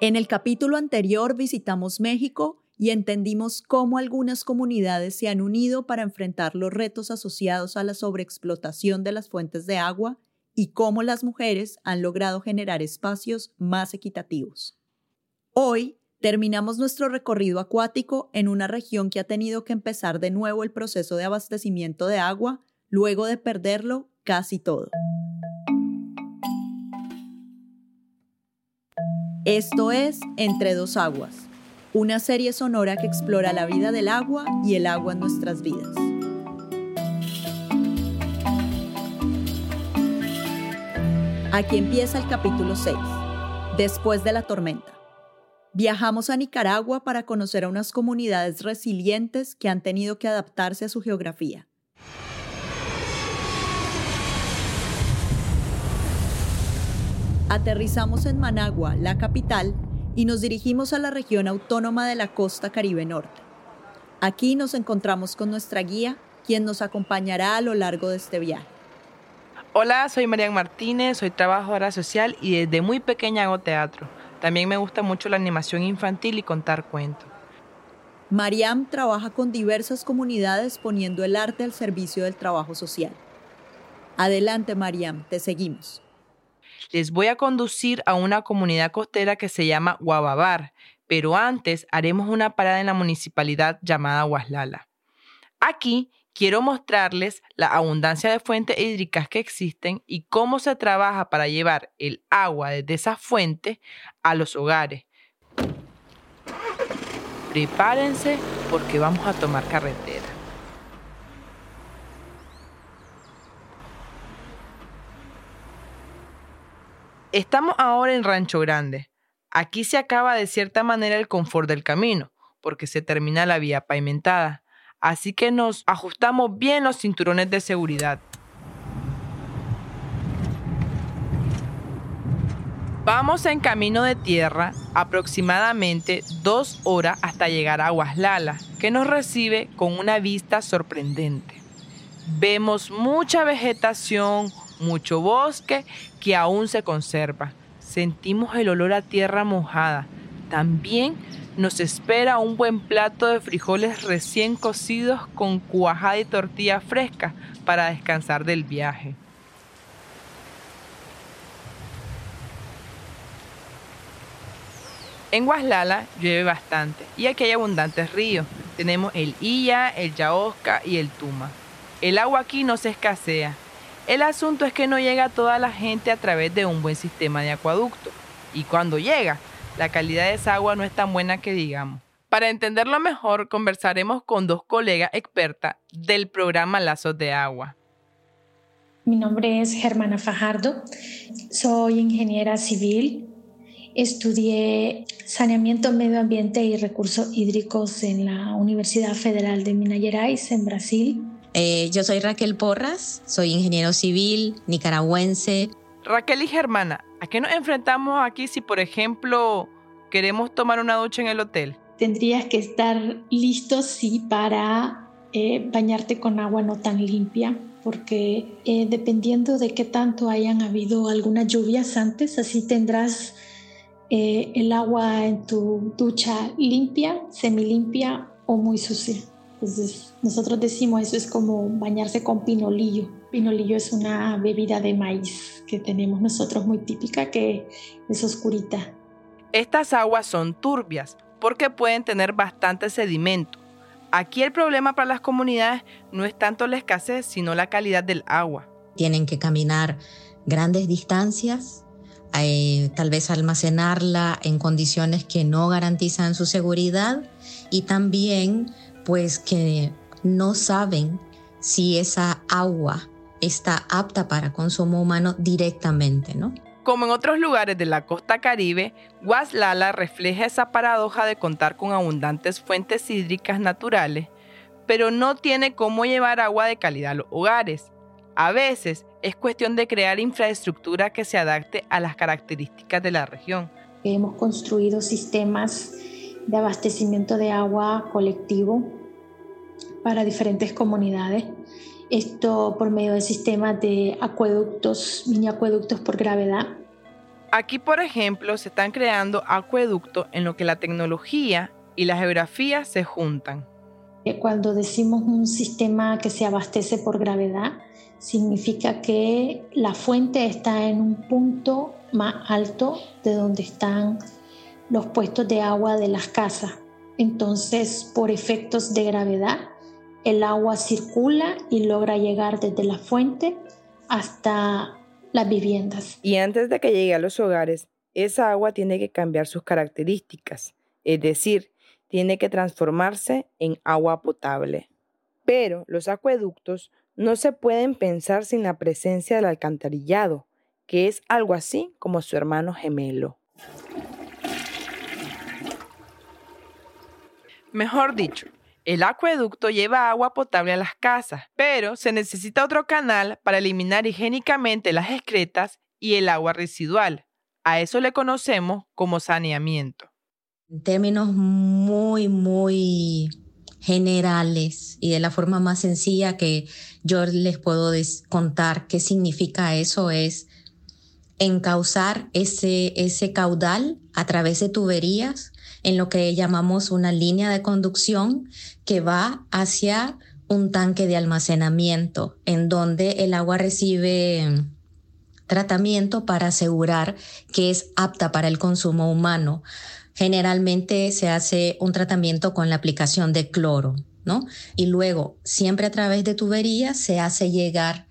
En el capítulo anterior visitamos México y entendimos cómo algunas comunidades se han unido para enfrentar los retos asociados a la sobreexplotación de las fuentes de agua y cómo las mujeres han logrado generar espacios más equitativos. Hoy terminamos nuestro recorrido acuático en una región que ha tenido que empezar de nuevo el proceso de abastecimiento de agua luego de perderlo casi todo. Esto es Entre dos aguas, una serie sonora que explora la vida del agua y el agua en nuestras vidas. Aquí empieza el capítulo 6, después de la tormenta. Viajamos a Nicaragua para conocer a unas comunidades resilientes que han tenido que adaptarse a su geografía. Aterrizamos en Managua, la capital, y nos dirigimos a la región autónoma de la costa Caribe Norte. Aquí nos encontramos con nuestra guía, quien nos acompañará a lo largo de este viaje. Hola, soy Marian Martínez, soy trabajadora social y desde muy pequeña hago teatro. También me gusta mucho la animación infantil y contar cuentos. Mariam trabaja con diversas comunidades poniendo el arte al servicio del trabajo social. Adelante, Mariam, te seguimos. Les voy a conducir a una comunidad costera que se llama Guababar, pero antes haremos una parada en la municipalidad llamada Huaslala. Aquí quiero mostrarles la abundancia de fuentes hídricas que existen y cómo se trabaja para llevar el agua desde esas fuentes a los hogares. Prepárense porque vamos a tomar carretera. Estamos ahora en Rancho Grande. Aquí se acaba de cierta manera el confort del camino, porque se termina la vía pavimentada así que nos ajustamos bien los cinturones de seguridad. Vamos en camino de tierra aproximadamente dos horas hasta llegar a Aguaslala, que nos recibe con una vista sorprendente. Vemos mucha vegetación, mucho bosque que aún se conserva. Sentimos el olor a tierra mojada. También nos espera un buen plato de frijoles recién cocidos con cuajada y tortilla fresca para descansar del viaje. En Guaslala llueve bastante y aquí hay abundantes ríos. Tenemos el Illa, el Yaosca y el Tuma. El agua aquí no se escasea. El asunto es que no llega a toda la gente a través de un buen sistema de acueducto. Y cuando llega, la calidad de esa agua no es tan buena que digamos. Para entenderlo mejor, conversaremos con dos colegas expertas del programa Lazos de Agua. Mi nombre es Germana Fajardo, soy ingeniera civil, estudié saneamiento, medio ambiente y recursos hídricos en la Universidad Federal de Minas Gerais, en Brasil. Eh, yo soy Raquel Porras, soy ingeniero civil, nicaragüense. Raquel y Germana, ¿A qué nos enfrentamos aquí si, por ejemplo, queremos tomar una ducha en el hotel? Tendrías que estar listo, sí, para eh, bañarte con agua no tan limpia, porque eh, dependiendo de qué tanto hayan habido algunas lluvias antes, así tendrás eh, el agua en tu ducha limpia, semilimpia o muy sucia. Entonces, nosotros decimos eso es como bañarse con pinolillo. Pinolillo es una bebida de maíz que tenemos nosotros muy típica que es oscurita. Estas aguas son turbias porque pueden tener bastante sedimento. Aquí el problema para las comunidades no es tanto la escasez, sino la calidad del agua. Tienen que caminar grandes distancias, eh, tal vez almacenarla en condiciones que no garantizan su seguridad y también pues que no saben si esa agua está apta para consumo humano directamente, ¿no? Como en otros lugares de la costa caribe, Guaslala refleja esa paradoja de contar con abundantes fuentes hídricas naturales, pero no tiene cómo llevar agua de calidad a los hogares. A veces es cuestión de crear infraestructura que se adapte a las características de la región. Hemos construido sistemas de abastecimiento de agua colectivo para diferentes comunidades. Esto por medio del sistema de acueductos, mini acueductos por gravedad. Aquí, por ejemplo, se están creando acueductos en lo que la tecnología y la geografía se juntan. Cuando decimos un sistema que se abastece por gravedad, significa que la fuente está en un punto más alto de donde están los puestos de agua de las casas. Entonces, por efectos de gravedad, el agua circula y logra llegar desde la fuente hasta las viviendas. Y antes de que llegue a los hogares, esa agua tiene que cambiar sus características, es decir, tiene que transformarse en agua potable. Pero los acueductos no se pueden pensar sin la presencia del alcantarillado, que es algo así como su hermano gemelo. Mejor dicho, el acueducto lleva agua potable a las casas, pero se necesita otro canal para eliminar higiénicamente las excretas y el agua residual. A eso le conocemos como saneamiento. En términos muy, muy generales y de la forma más sencilla que yo les puedo contar qué significa eso es encauzar ese, ese caudal a través de tuberías en lo que llamamos una línea de conducción que va hacia un tanque de almacenamiento en donde el agua recibe tratamiento para asegurar que es apta para el consumo humano. Generalmente se hace un tratamiento con la aplicación de cloro, ¿no? Y luego, siempre a través de tuberías, se hace llegar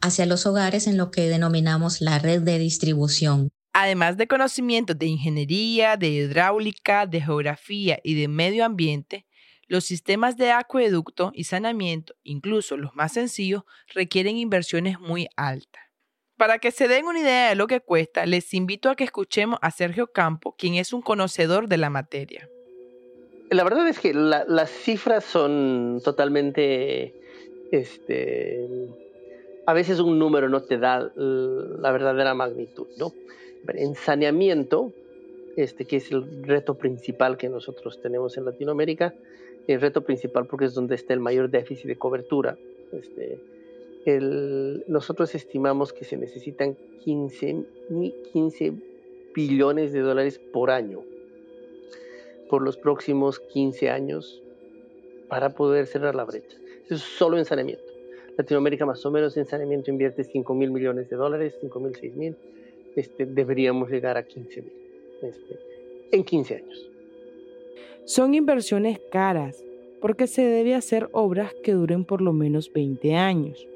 hacia los hogares en lo que denominamos la red de distribución. Además de conocimientos de ingeniería, de hidráulica, de geografía y de medio ambiente, los sistemas de acueducto y saneamiento, incluso los más sencillos, requieren inversiones muy altas. Para que se den una idea de lo que cuesta, les invito a que escuchemos a Sergio Campo, quien es un conocedor de la materia. La verdad es que las cifras son totalmente, este, a veces un número no te da la verdadera magnitud, ¿no? En saneamiento, este, que es el reto principal que nosotros tenemos en Latinoamérica, el reto principal porque es donde está el mayor déficit de cobertura, este, nosotros estimamos que se necesitan 15, 15 billones de dólares por año por los próximos 15 años para poder cerrar la brecha. Eso es solo en saneamiento. Latinoamérica más o menos en saneamiento invierte 5 mil millones de dólares, 5 mil, 6 mil. Este, deberíamos llegar a 15 mil este, en 15 años. Son inversiones caras porque se debe hacer obras que duren por lo menos 20 años.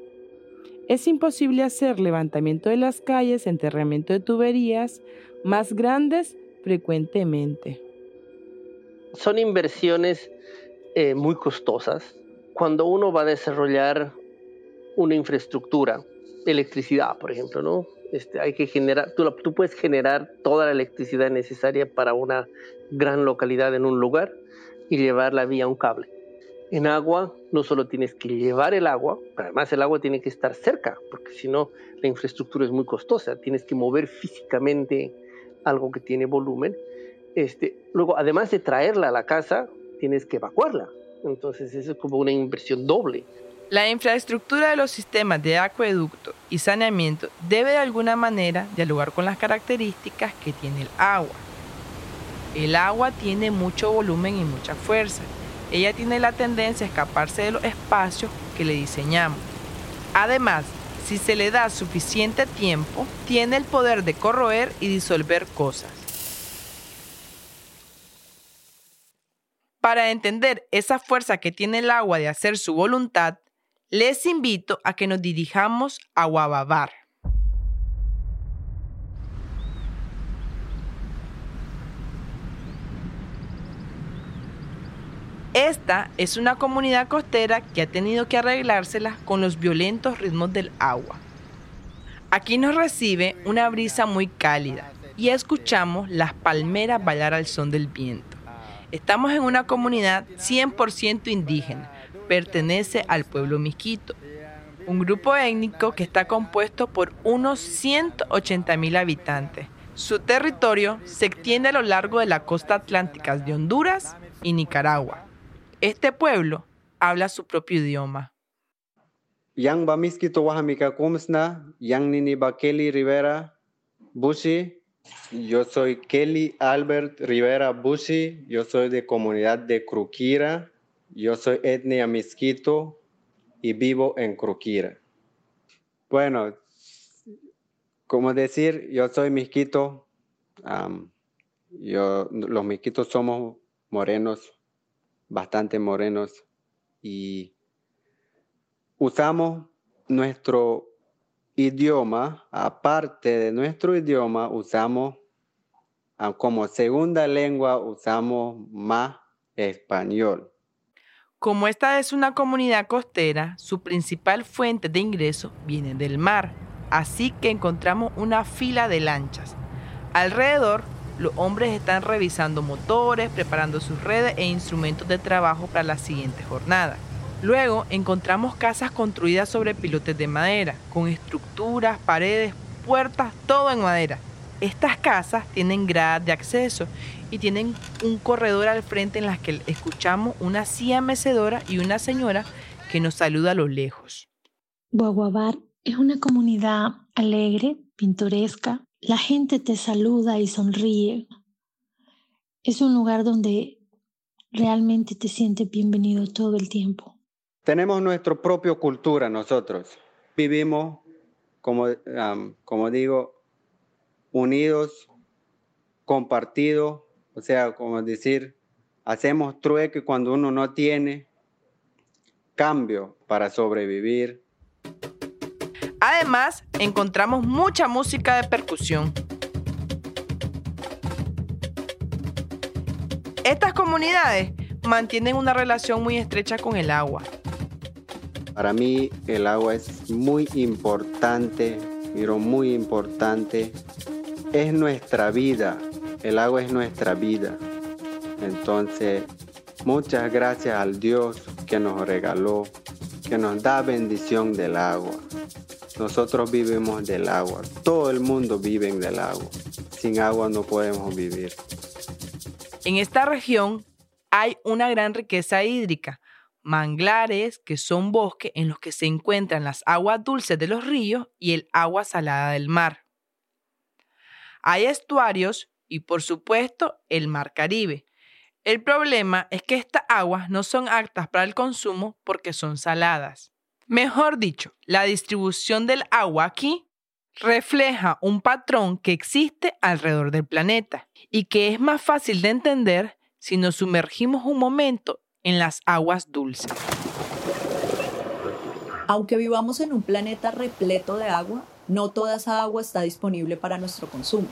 Es imposible hacer levantamiento de las calles, enterramiento de tuberías más grandes frecuentemente. Son inversiones eh, muy costosas. Cuando uno va a desarrollar una infraestructura, electricidad, por ejemplo, ¿no? Este, hay que generar, tú, puedes generar toda la electricidad necesaria para una gran localidad en un lugar y llevarla vía un cable en agua no solo tienes que llevar el agua, además el agua tiene que estar cerca, porque si no la infraestructura es muy costosa, tienes que mover físicamente algo que tiene volumen. Este, luego, además de traerla a la casa, tienes que evacuarla. Entonces, eso es como una inversión doble. La infraestructura de los sistemas de acueducto y saneamiento debe de alguna manera dialogar con las características que tiene el agua. El agua tiene mucho volumen y mucha fuerza ella tiene la tendencia a escaparse de los espacios que le diseñamos. Además, si se le da suficiente tiempo, tiene el poder de corroer y disolver cosas. Para entender esa fuerza que tiene el agua de hacer su voluntad, les invito a que nos dirijamos a Guababar. Esta es una comunidad costera que ha tenido que arreglárselas con los violentos ritmos del agua. Aquí nos recibe una brisa muy cálida y escuchamos las palmeras bailar al son del viento. Estamos en una comunidad 100% indígena, pertenece al pueblo Misquito, un grupo étnico que está compuesto por unos 180 mil habitantes. Su territorio se extiende a lo largo de la costa atlántica de Honduras y Nicaragua. Este pueblo habla su propio idioma. Yo soy Kelly Albert Rivera Bushi, yo soy de comunidad de Cruquira, yo soy etnia misquito y vivo en Cruquira. Bueno, como decir, yo soy misquito, yo, los misquitos somos morenos, bastante morenos, y usamos nuestro idioma, aparte de nuestro idioma, usamos como segunda lengua, usamos más español. Como esta es una comunidad costera, su principal fuente de ingreso viene del mar, así que encontramos una fila de lanchas. Alrededor, los hombres están revisando motores, preparando sus redes e instrumentos de trabajo para la siguiente jornada. Luego encontramos casas construidas sobre pilotes de madera, con estructuras, paredes, puertas, todo en madera. Estas casas tienen gradas de acceso y tienen un corredor al frente en las que escuchamos una silla mecedora y una señora que nos saluda a lo lejos. Guaguabar es una comunidad alegre, pintoresca. La gente te saluda y sonríe. Es un lugar donde realmente te sientes bienvenido todo el tiempo. Tenemos nuestra propia cultura nosotros. Vivimos, como, como digo, unidos, compartidos, o sea, como decir, hacemos trueque cuando uno no tiene cambio para sobrevivir. Además, encontramos mucha música de percusión. Estas comunidades mantienen una relación muy estrecha con el agua. Para mí el agua es muy importante, pero muy importante. Es nuestra vida, el agua es nuestra vida. Entonces, muchas gracias al Dios que nos regaló, que nos da bendición del agua. Nosotros vivimos del agua, todo el mundo vive del agua. Sin agua no podemos vivir. En esta región hay una gran riqueza hídrica manglares, que son bosques en los que se encuentran las aguas dulces de los ríos y el agua salada del mar. Hay estuarios y por supuesto el mar Caribe. El problema es que estas aguas no son aptas para el consumo porque son saladas. Mejor dicho, la distribución del agua aquí refleja un patrón que existe alrededor del planeta y que es más fácil de entender si nos sumergimos un momento en las aguas dulces. Aunque vivamos en un planeta repleto de agua, no toda esa agua está disponible para nuestro consumo.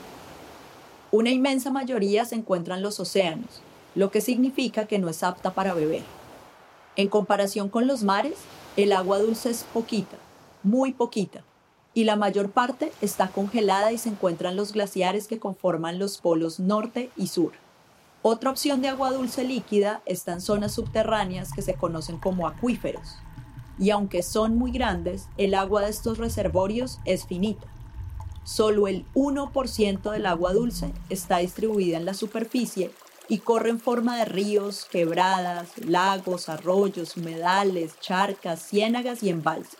Una inmensa mayoría se encuentra en los océanos, lo que significa que no es apta para beber. En comparación con los mares, el agua dulce es poquita, muy poquita, y la mayor parte está congelada y se encuentra en los glaciares que conforman los polos norte y sur. Otra opción de agua dulce líquida está en zonas subterráneas que se conocen como acuíferos. Y aunque son muy grandes, el agua de estos reservorios es finita. Solo el 1% del agua dulce está distribuida en la superficie y corre en forma de ríos, quebradas, lagos, arroyos, humedales, charcas, ciénagas y embalses.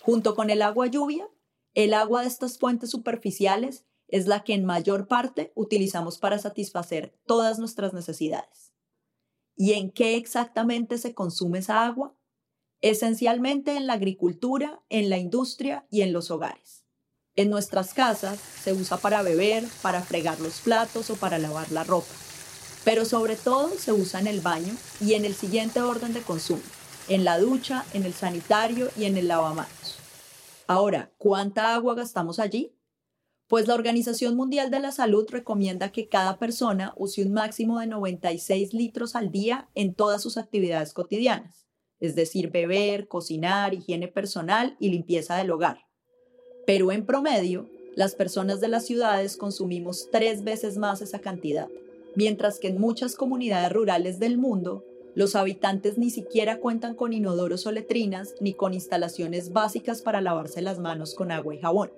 Junto con el agua lluvia, el agua de estas fuentes superficiales es la que en mayor parte utilizamos para satisfacer todas nuestras necesidades. ¿Y en qué exactamente se consume esa agua? Esencialmente en la agricultura, en la industria y en los hogares. En nuestras casas se usa para beber, para fregar los platos o para lavar la ropa. Pero sobre todo se usa en el baño y en el siguiente orden de consumo, en la ducha, en el sanitario y en el lavamanos. Ahora, ¿cuánta agua gastamos allí? Pues la Organización Mundial de la Salud recomienda que cada persona use un máximo de 96 litros al día en todas sus actividades cotidianas, es decir, beber, cocinar, higiene personal y limpieza del hogar. Pero en promedio, las personas de las ciudades consumimos tres veces más esa cantidad, mientras que en muchas comunidades rurales del mundo, los habitantes ni siquiera cuentan con inodoros o letrinas ni con instalaciones básicas para lavarse las manos con agua y jabón.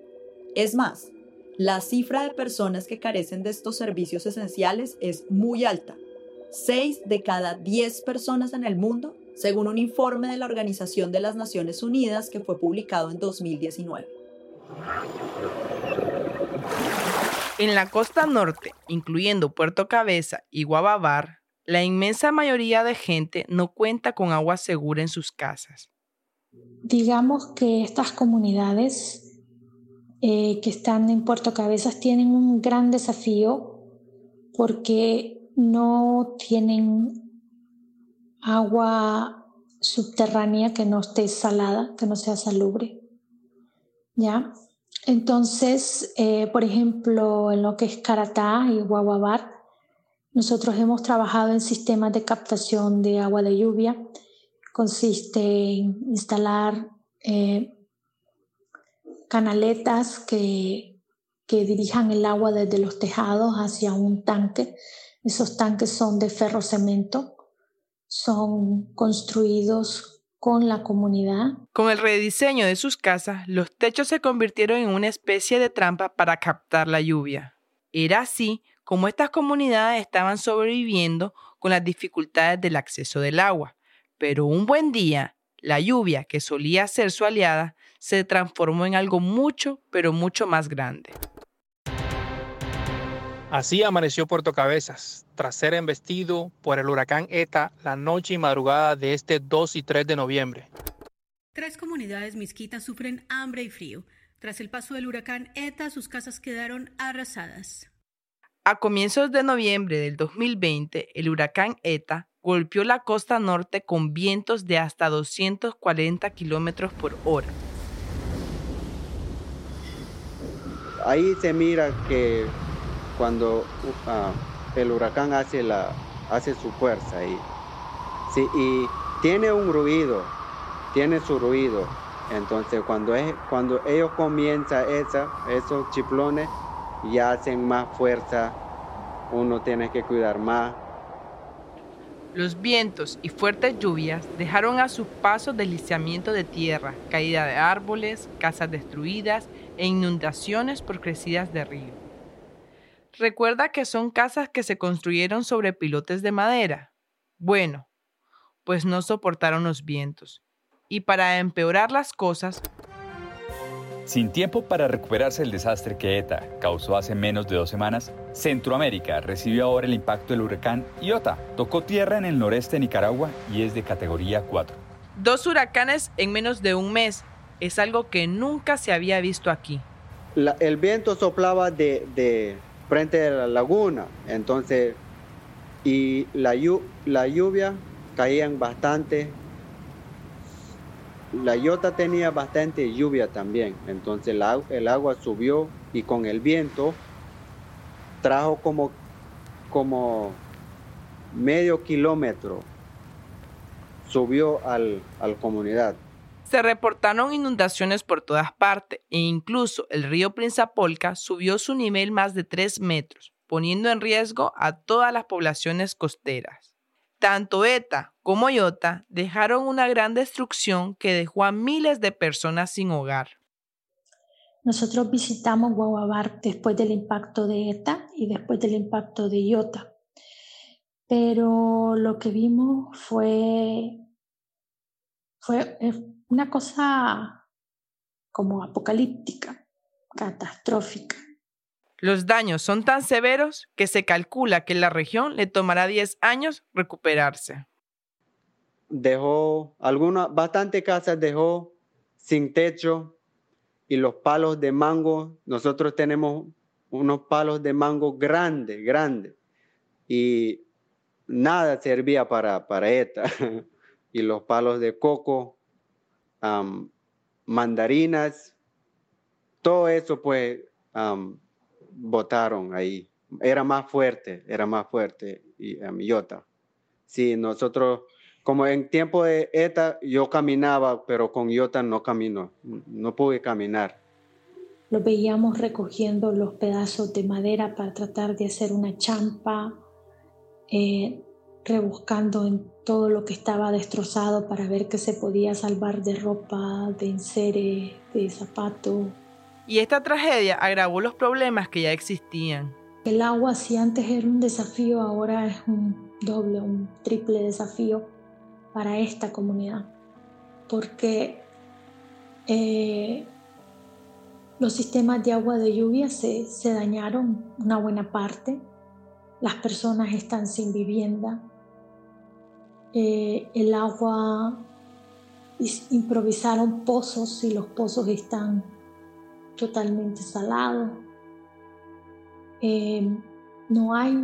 Es más, la cifra de personas que carecen de estos servicios esenciales es muy alta. 6 de cada 10 personas en el mundo, según un informe de la Organización de las Naciones Unidas que fue publicado en 2019. En la costa norte, incluyendo Puerto Cabeza y Guababar, la inmensa mayoría de gente no cuenta con agua segura en sus casas. Digamos que estas comunidades eh, que están en Puerto Cabezas tienen un gran desafío porque no tienen agua subterránea que no esté salada, que no sea salubre. ¿Ya? Entonces, eh, por ejemplo, en lo que es Caratá y Guaguabar, nosotros hemos trabajado en sistemas de captación de agua de lluvia. Consiste en instalar eh, canaletas que, que dirijan el agua desde los tejados hacia un tanque. Esos tanques son de ferro cemento, son construidos con la comunidad. Con el rediseño de sus casas, los techos se convirtieron en una especie de trampa para captar la lluvia. Era así como estas comunidades estaban sobreviviendo con las dificultades del acceso del agua. Pero un buen día, la lluvia, que solía ser su aliada, se transformó en algo mucho, pero mucho más grande. Así amaneció Puerto Cabezas, tras ser embestido por el huracán ETA la noche y madrugada de este 2 y 3 de noviembre. Tres comunidades misquitas sufren hambre y frío. Tras el paso del huracán ETA, sus casas quedaron arrasadas. A comienzos de noviembre del 2020, el huracán ETA golpeó la costa norte con vientos de hasta 240 kilómetros por hora. Ahí se mira que cuando uh, el huracán hace, la, hace su fuerza ahí. Sí, y tiene un ruido, tiene su ruido. Entonces cuando, es, cuando ellos comienzan esa, esos chiplones, ya hacen más fuerza, uno tiene que cuidar más. Los vientos y fuertes lluvias dejaron a sus pasos deslizamiento de tierra, caída de árboles, casas destruidas e inundaciones por crecidas de río. Recuerda que son casas que se construyeron sobre pilotes de madera. Bueno, pues no soportaron los vientos. Y para empeorar las cosas, sin tiempo para recuperarse del desastre que ETA causó hace menos de dos semanas, Centroamérica recibió ahora el impacto del huracán Iota. Tocó tierra en el noreste de Nicaragua y es de categoría 4. Dos huracanes en menos de un mes es algo que nunca se había visto aquí. el viento soplaba de, frente de la laguna, entonces, y la, lluvia caían bastante. La Iota tenía bastante lluvia también, entonces el agua subió y con el viento trajo como, como medio kilómetro, subió al, a la comunidad. Se reportaron inundaciones por todas partes e incluso el río Prinzapolca subió su nivel más de 3 metros, poniendo en riesgo a todas las poblaciones costeras. Tanto ETA como IOTA dejaron una gran destrucción que dejó a miles de personas sin hogar. Nosotros visitamos Guaguabar después del impacto de ETA y después del impacto de IOTA. Pero lo que vimos fue, fue eh, una cosa como apocalíptica, catastrófica. Los daños son tan severos que se calcula que la región le tomará 10 años recuperarse. Dejó algunas, bastantes casas dejó sin techo y los palos de mango, nosotros tenemos unos palos de mango grandes, grandes, y nada servía para, para esta. y los palos de coco, mandarinas, todo eso pues votaron ahí. Era más fuerte, era más fuerte y a Iota. Sí, nosotros, como en tiempo de ETA, yo caminaba, pero con Iota no camino, no pude caminar. Lo veíamos recogiendo los pedazos de madera para tratar de hacer una champa, eh, rebuscando en todo lo que estaba destrozado para ver qué se podía salvar de ropa, de enseres, de zapatos. Y esta tragedia agravó los problemas que ya existían. El agua, si antes era un desafío, ahora es un doble, un triple desafío para esta comunidad. Porque eh, Los sistemas de agua de lluvia se, se dañaron una buena parte. Las personas están sin vivienda. Eh, el agua improvisaron pozos y los pozos están totalmente salados. Eh, no hay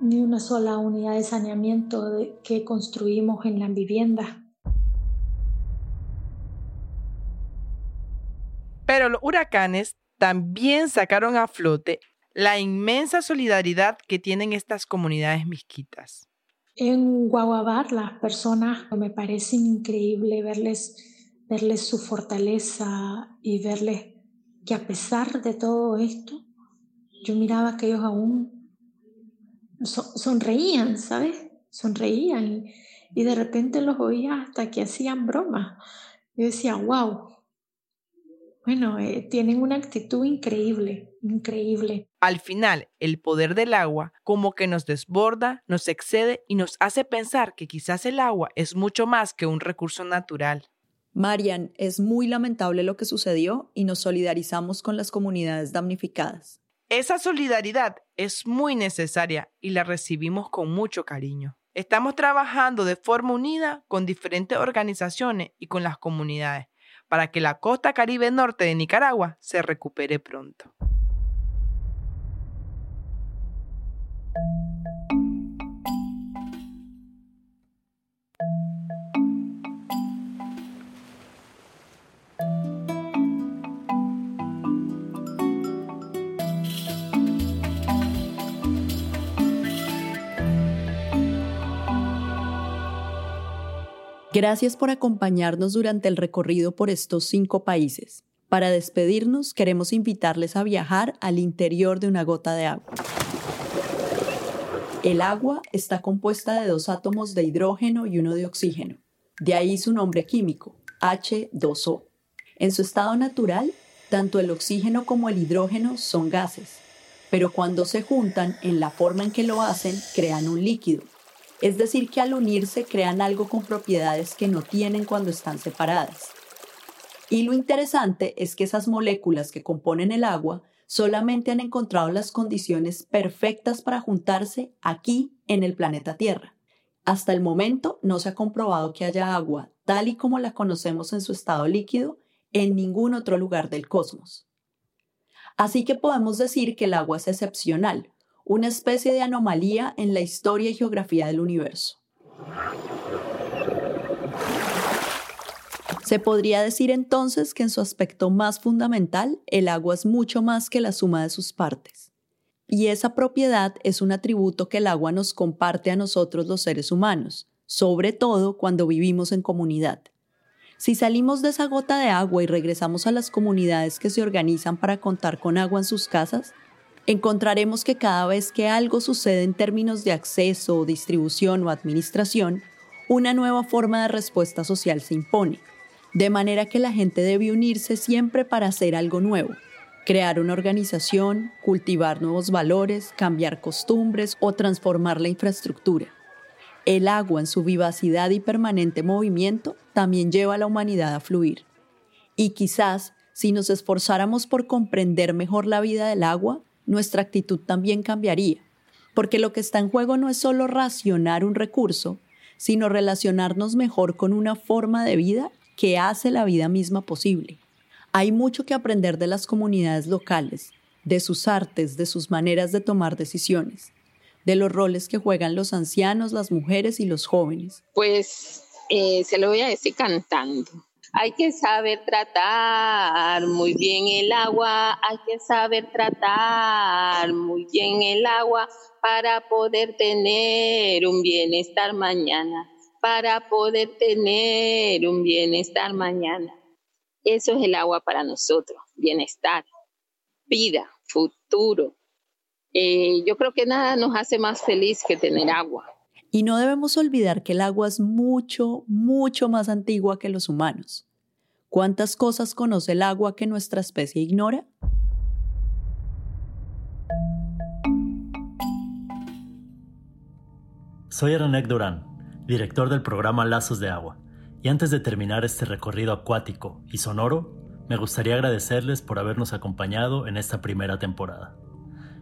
ni una sola unidad de saneamiento que construimos en las viviendas. Pero los huracanes también sacaron a flote la inmensa solidaridad que tienen estas comunidades misquitas. En Guaguabar las personas me parece increíble verles, verles su fortaleza y verles que a pesar de todo esto, yo miraba que ellos aún sonreían, ¿sabes? Sonreían y, de repente los oía hasta que hacían broma. Yo decía, wow, bueno, eh, tienen una actitud increíble, increíble. Al final, el poder del agua como que nos desborda, nos excede y nos hace pensar que quizás el agua es mucho más que un recurso natural. Marian, es muy lamentable lo que sucedió y nos solidarizamos con las comunidades damnificadas. Esa solidaridad es muy necesaria y la recibimos con mucho cariño. Estamos trabajando de forma unida con diferentes organizaciones y con las comunidades para que la costa caribe norte de Nicaragua se recupere pronto. Gracias por acompañarnos durante el recorrido por estos cinco países. Para despedirnos, queremos invitarles a viajar al interior de una gota de agua. El agua está compuesta de dos átomos de hidrógeno y uno de oxígeno. De ahí su nombre químico, H2O. En su estado natural, tanto el oxígeno como el hidrógeno son gases, pero cuando se juntan en la forma en que lo hacen, crean un líquido, es decir, que al unirse crean algo con propiedades que no tienen cuando están separadas. Y lo interesante es que esas moléculas que componen el agua solamente han encontrado las condiciones perfectas para juntarse aquí en el planeta Tierra. Hasta el momento no se ha comprobado que haya agua tal y como la conocemos en su estado líquido en ningún otro lugar del cosmos. Así que podemos decir que el agua es excepcional, una especie de anomalía en la historia y geografía del universo. Se podría decir entonces que en su aspecto más fundamental, el agua es mucho más que la suma de sus partes. Y esa propiedad es un atributo que el agua nos comparte a nosotros los seres humanos, sobre todo cuando vivimos en comunidad. Si salimos de esa gota de agua y regresamos a las comunidades que se organizan para contar con agua en sus casas, encontraremos que cada vez que algo sucede en términos de acceso, distribución o administración, una nueva forma de respuesta social se impone, de manera que la gente debe unirse siempre para hacer algo nuevo, crear una organización, cultivar nuevos valores, cambiar costumbres o transformar la infraestructura. El agua en su vivacidad y permanente movimiento también lleva a la humanidad a fluir. Y quizás, si nos esforzáramos por comprender mejor la vida del agua, nuestra actitud también cambiaría, porque lo que está en juego no es solo racionar un recurso, sino relacionarnos mejor con una forma de vida que hace la vida misma posible. Hay mucho que aprender de las comunidades locales, de sus artes, de sus maneras de tomar decisiones, de los roles que juegan los ancianos, las mujeres y los jóvenes. Pues eh, se lo voy a decir cantando. Hay que saber tratar muy bien el agua, hay que saber tratar muy bien el agua para poder tener un bienestar mañana, para poder tener un bienestar mañana. Eso es el agua para nosotros, bienestar, vida, futuro. Eh, yo creo que nada nos hace más feliz que tener agua. Y no debemos olvidar que el agua es mucho, mucho más antigua que los humanos. ¿Cuántas cosas conoce el agua que nuestra especie ignora? Soy René Durán, director del programa Lazos de Agua, y antes de terminar este recorrido acuático y sonoro, me gustaría agradecerles por habernos acompañado en esta primera temporada.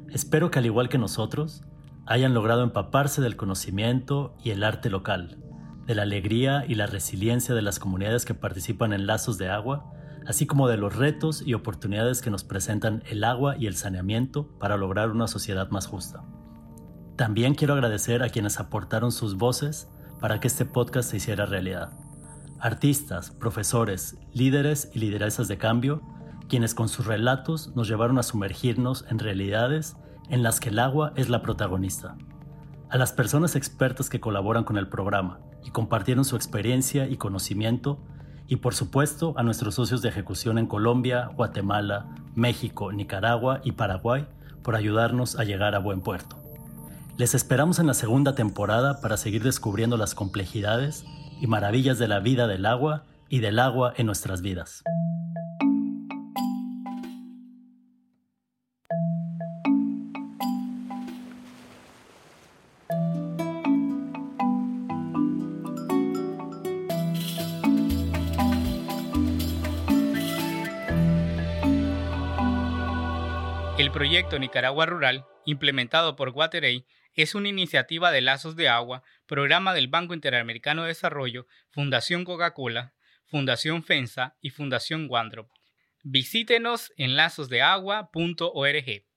Espero que al igual que nosotros, hayan logrado empaparse del conocimiento y el arte local, de la alegría y la resiliencia de las comunidades que participan en lazos de agua, así como de los retos y oportunidades que nos presentan el agua y el saneamiento para lograr una sociedad más justa. También quiero agradecer a quienes aportaron sus voces para que este podcast se hiciera realidad. Artistas, profesores, líderes y lideresas de cambio, quienes con sus relatos nos llevaron a sumergirnos en realidades en las que el agua es la protagonista. A las personas expertas que colaboran con el programa y compartieron su experiencia y conocimiento, y por supuesto a nuestros socios de ejecución en Colombia, Guatemala, México, Nicaragua y Paraguay por ayudarnos a llegar a buen puerto. Les esperamos en la segunda temporada para seguir descubriendo las complejidades y maravillas de la vida del agua y del agua en nuestras vidas. Proyecto Nicaragua Rural, implementado por WaterAid, es una iniciativa de Lazos de Agua, programa del Banco Interamericano de Desarrollo, Fundación Coca-Cola, Fundación FENSA y Fundación Wandrop. Visítenos en lazosdeagua.org.